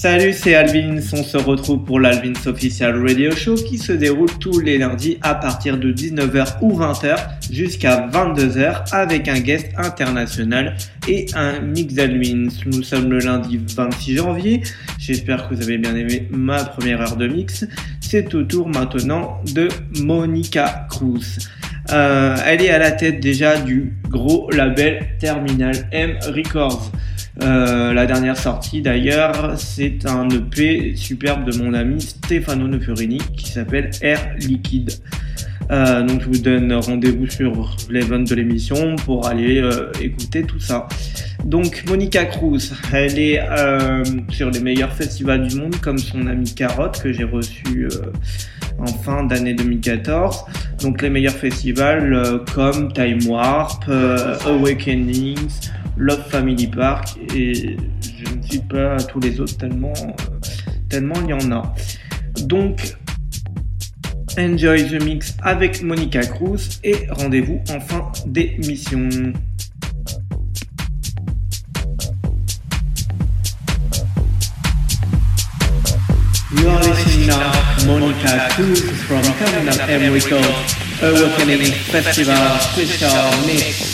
Salut, c'est Alvin. On se retrouve pour l'Alvin's Official Radio Show qui se déroule tous les lundis à partir de 19h ou 20h jusqu'à 22h avec un guest international et un mix d'Alvins. Nous sommes le lundi 26 janvier. J'espère que vous avez bien aimé ma première heure de mix. C'est au tour maintenant de Monica Cruz. Euh, elle est à la tête déjà du gros label Terminal M Records. Euh, la dernière sortie d'ailleurs, c'est un EP superbe de mon ami Stefano Neferini qui s'appelle Air Liquide. Euh, donc je vous donne rendez-vous sur l'event de l'émission pour aller euh, écouter tout ça. Donc Monica Cruz, elle est sur les meilleurs festivals du monde comme son ami Carotte que j'ai reçu en fin d'année 2014. Donc les meilleurs festivals comme Time Warp, Awakenings, Love Family Park et je ne suis pas tous les autres tellement, tellement il y en a. Donc, enjoy the mix avec Monica Cruz et rendez-vous en fin d'émission. You are listening now Monica Cruz from Terminal M Records, Awakening Festival Special Mix.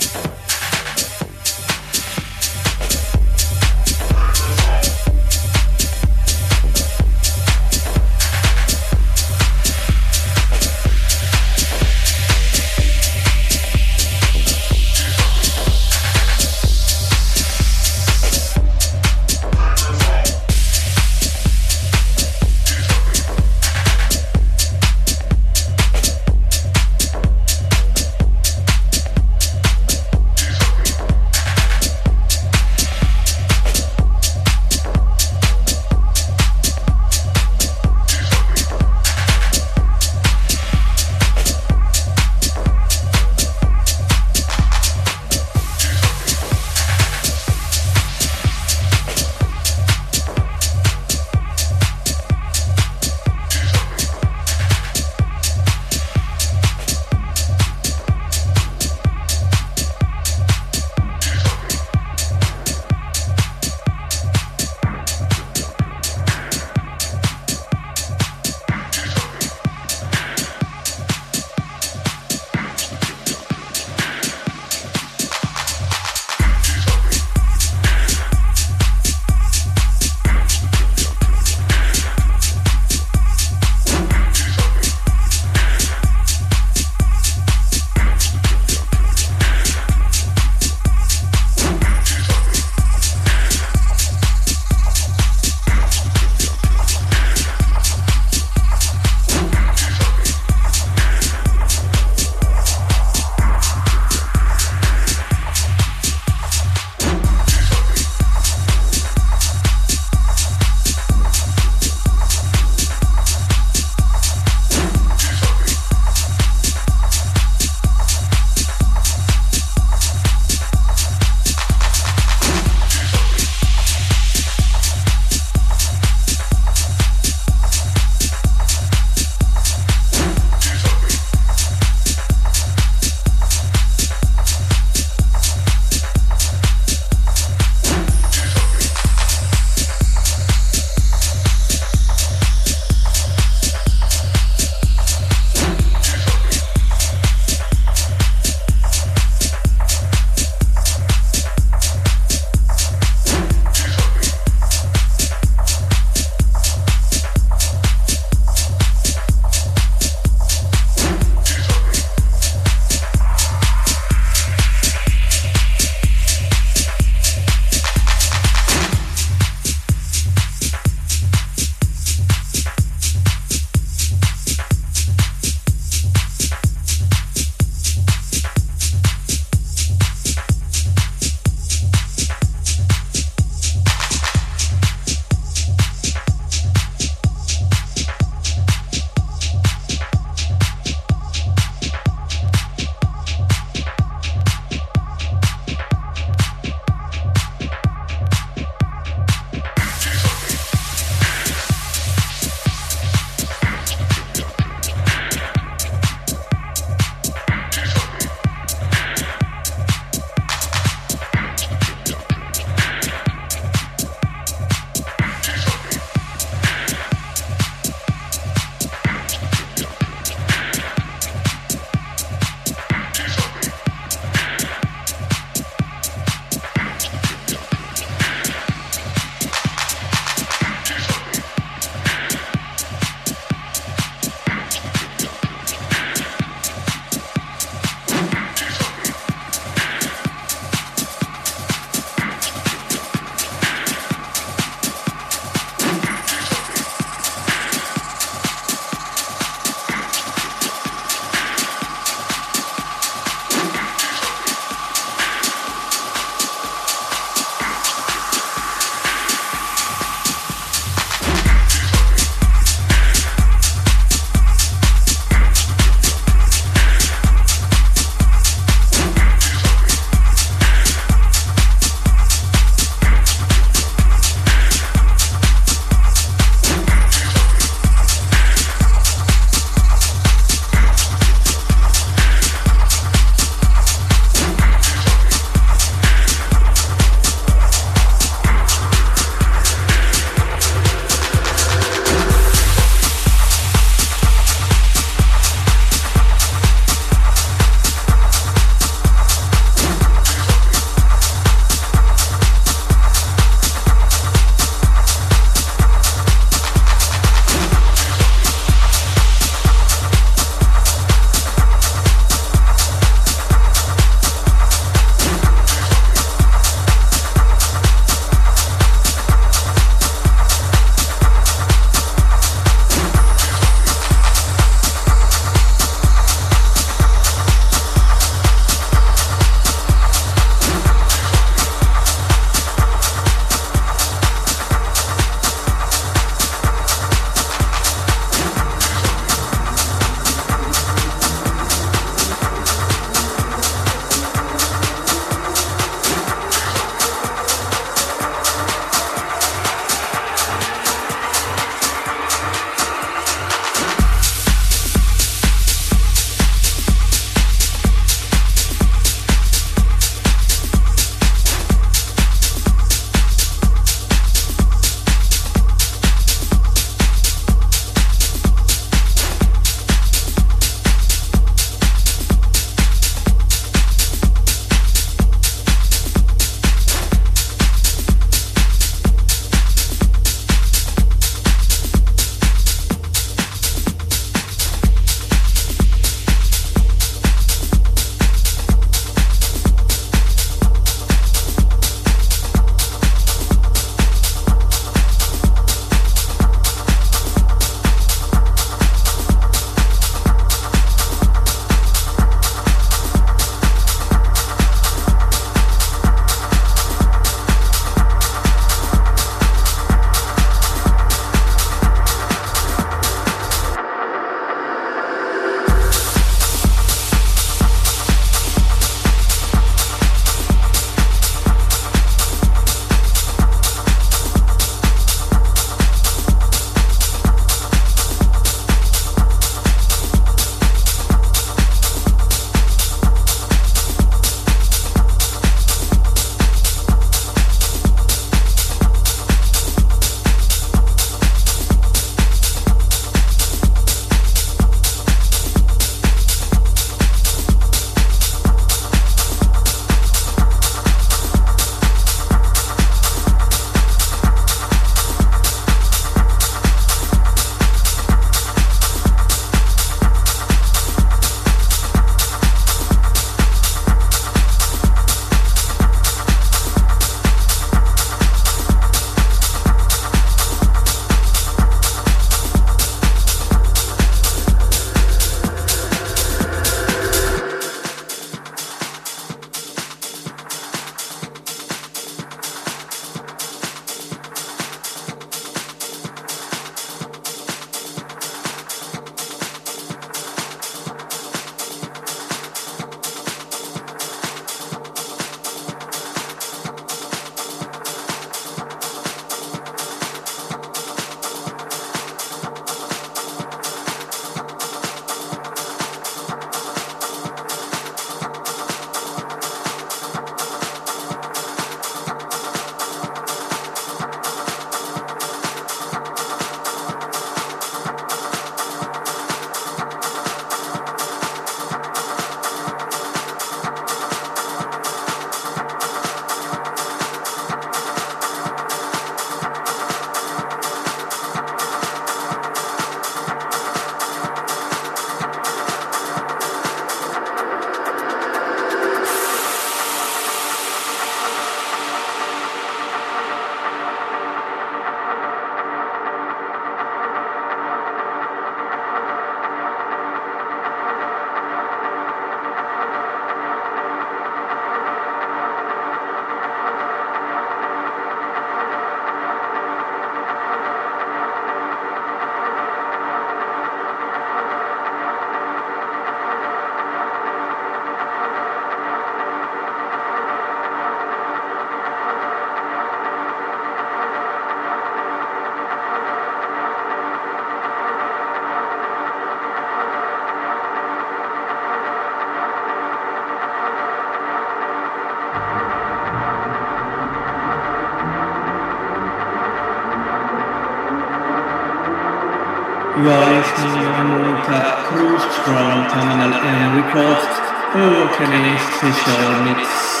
You are listening to Cruise from Terminal M Records, a special mix.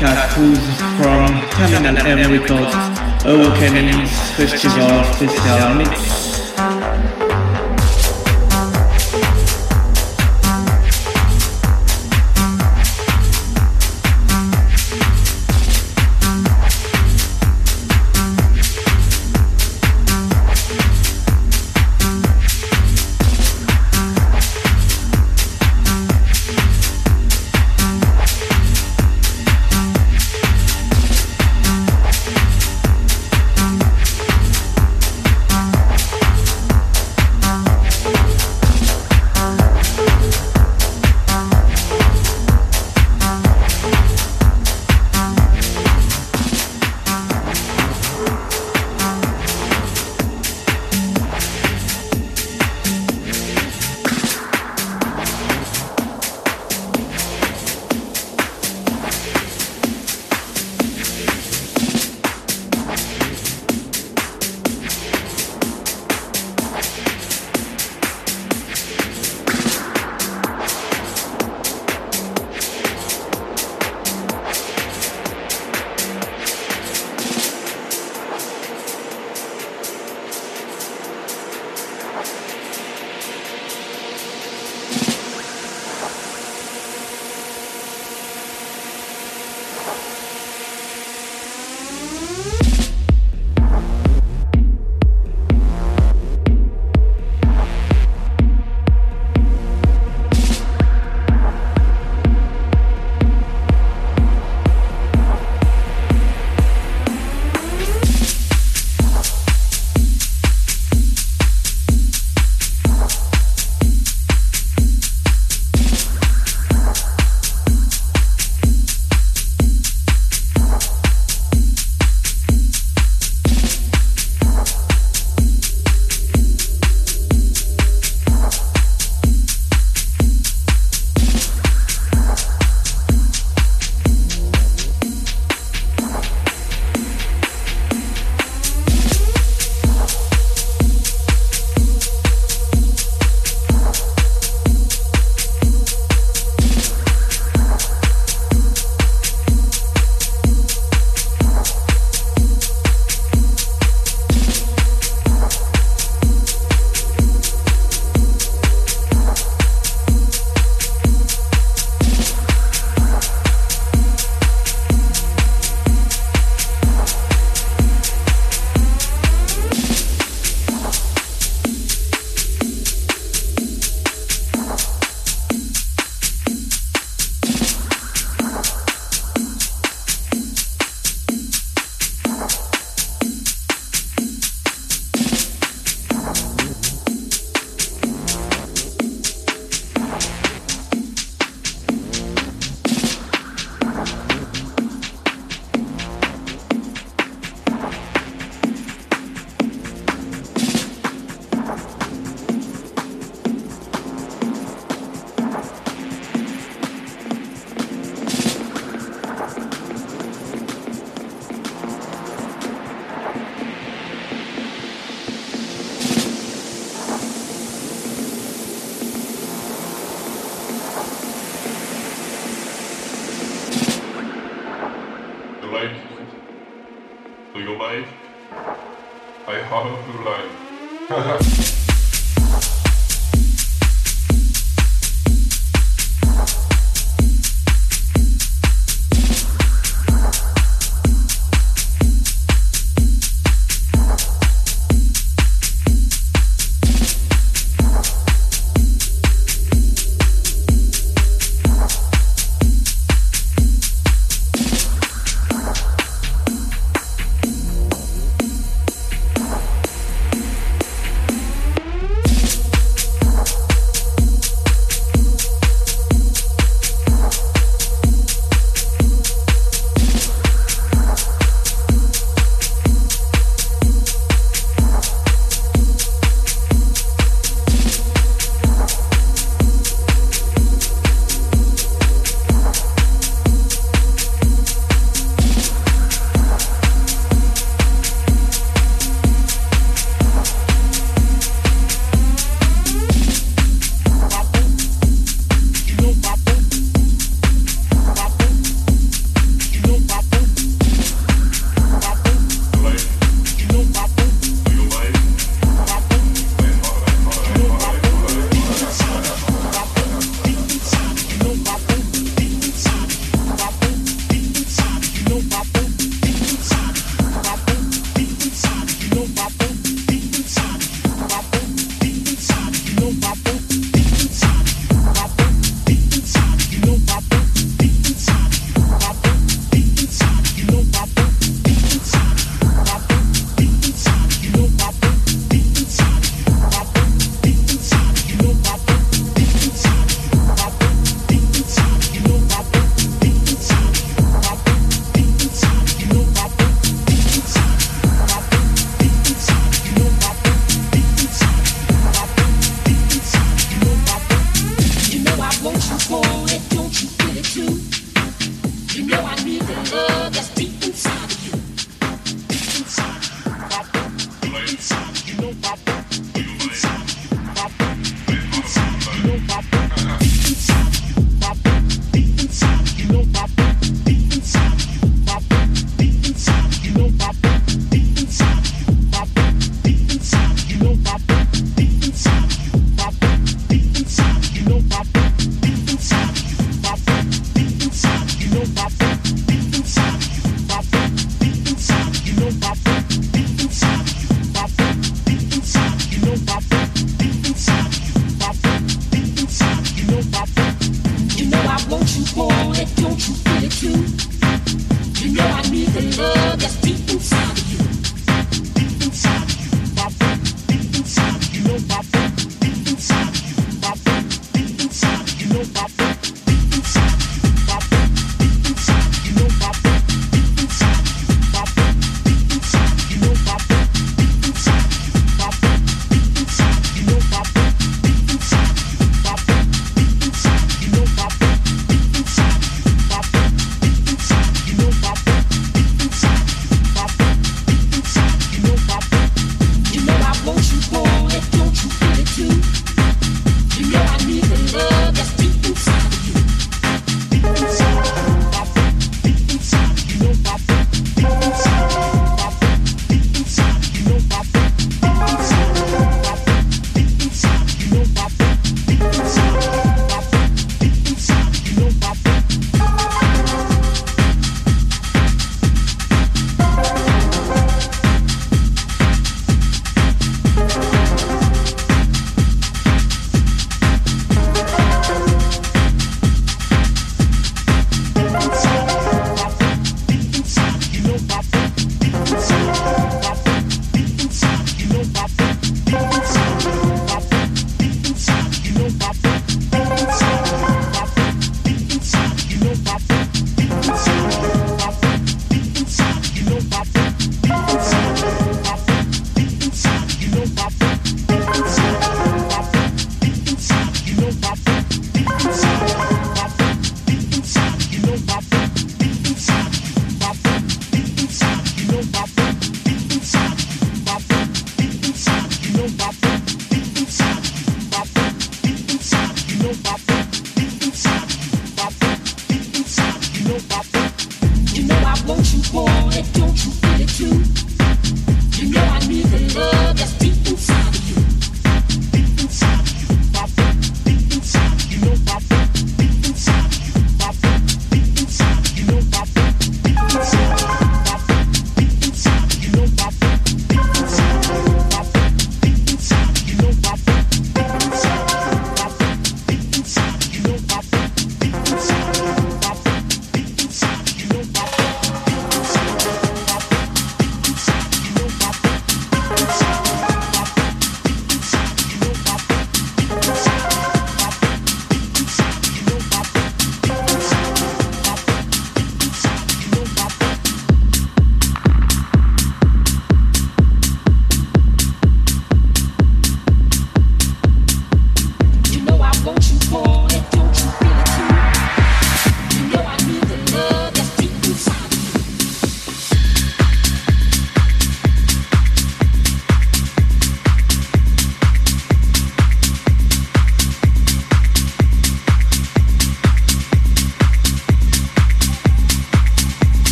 Monica Cruz from Terminal M Records, Awakenings Festival Special Mix.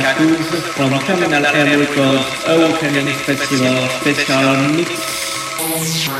To Monica Cruz from Terminal M Records Awakening Festival Special Mix.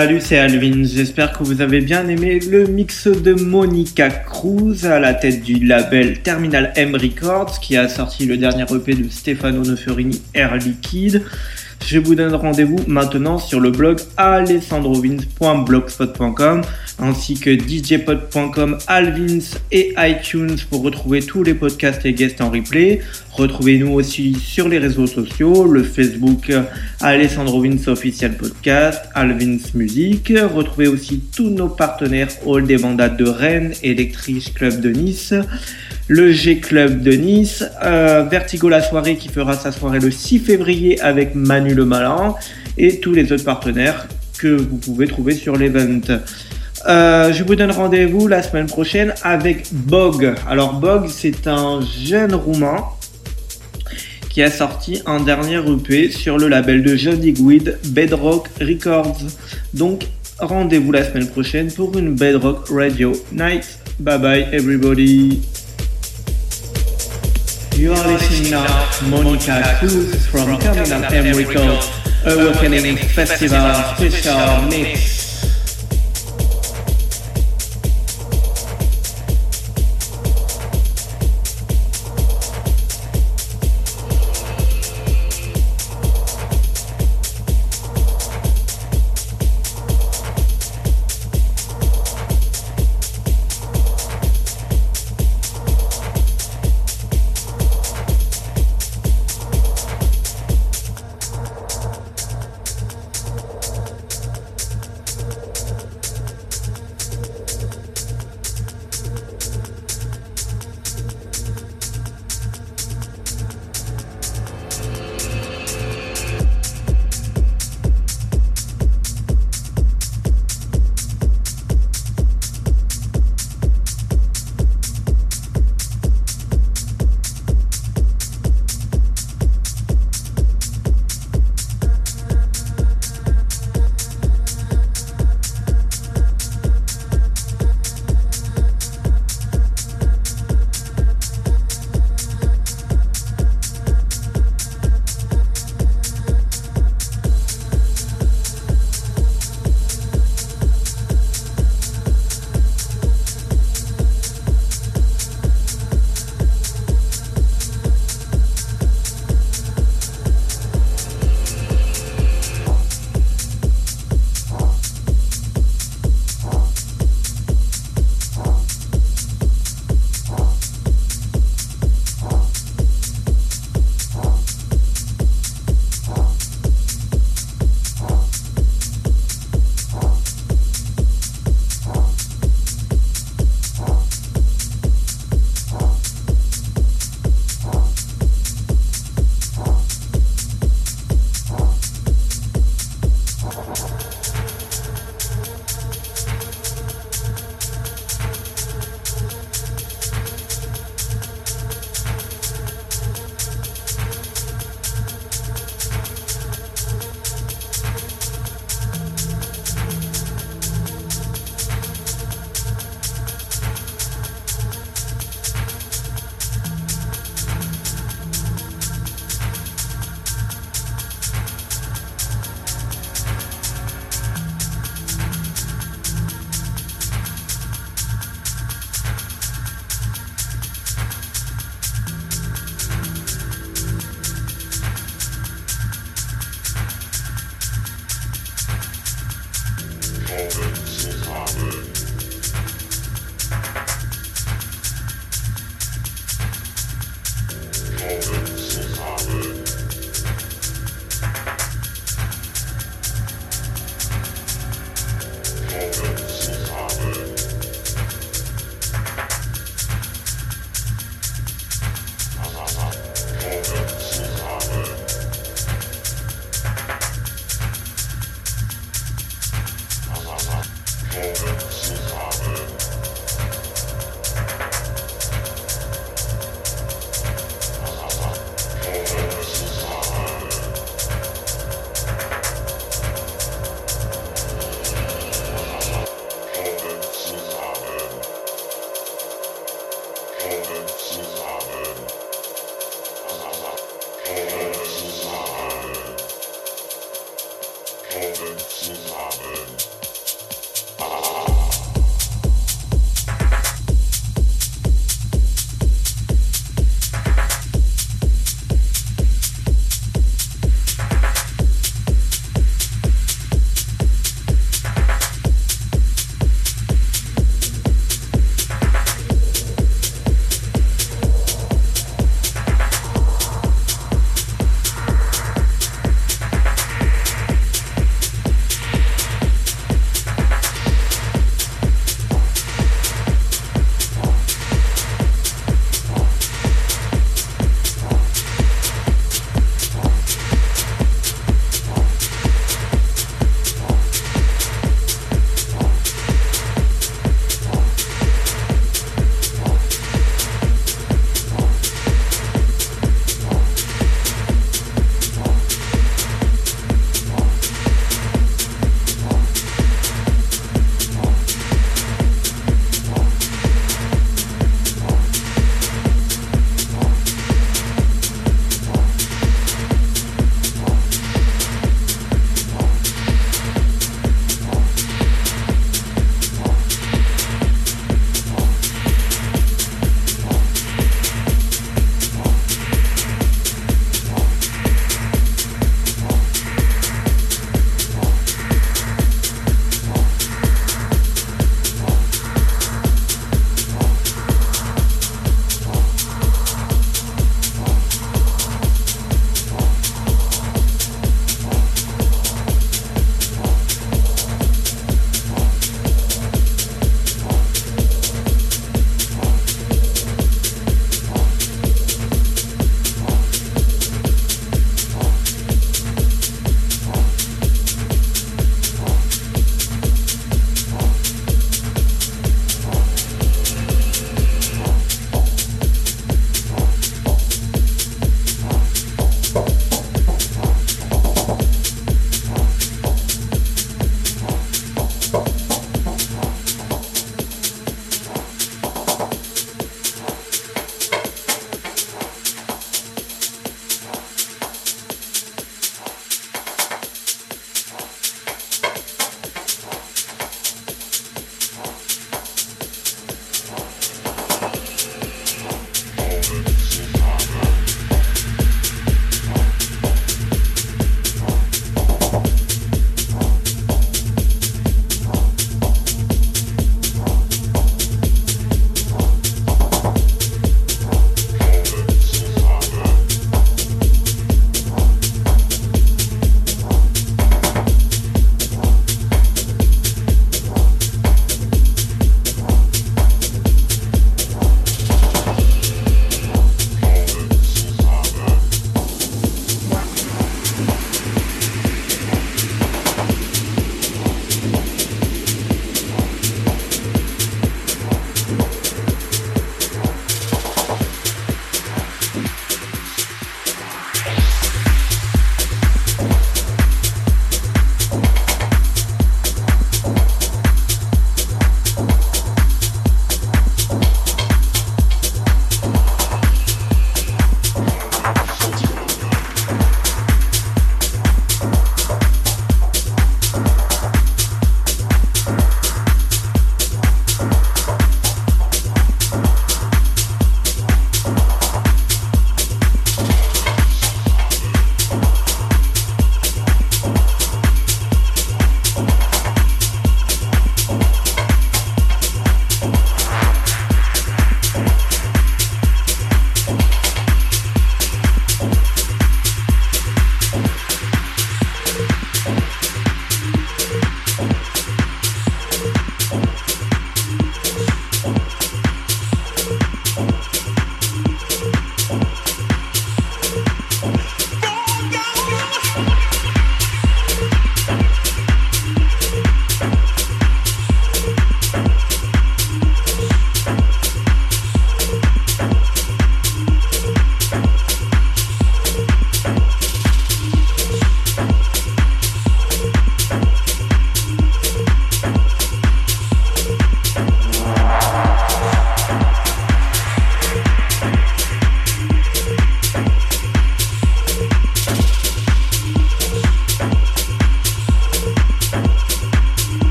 Salut, c'est Alvin. J'espère que vous avez bien aimé le mix de Monica Cruz à la tête du label Terminal M Records qui a sorti le dernier EP de Stefano Noferini Air Liquide. Je vous donne rendez-vous maintenant sur le blog alessandrovins.blogspot.com ainsi que djpod.com, Alvins et iTunes pour retrouver tous les podcasts et guests en replay. Retrouvez-nous aussi sur les réseaux sociaux, le Facebook Alessandro Official Podcast, Alvins Music. Retrouvez aussi tous nos partenaires Hall des Bandades de Rennes, Electric Club de Nice, le G Club de Nice, euh, Vertigo la soirée qui fera sa soirée le 6 février avec Manu le Malin et tous les autres partenaires que vous pouvez trouver sur l'event. Euh, je vous donne rendez-vous la semaine prochaine avec Bog. Alors Bog, c'est un jeune roumain qui a sorti un dernier EP sur le label de Johnny Guid, Bedrock Records. Donc rendez-vous la semaine prochaine pour une Bedrock Radio Night. Bye bye everybody. You are listening now Monica Cruz from Terminal M Records, Awakening Festival Special Mix.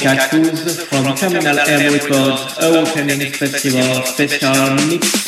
Cruz from Terminal M Records Awakening Festival Special Mix.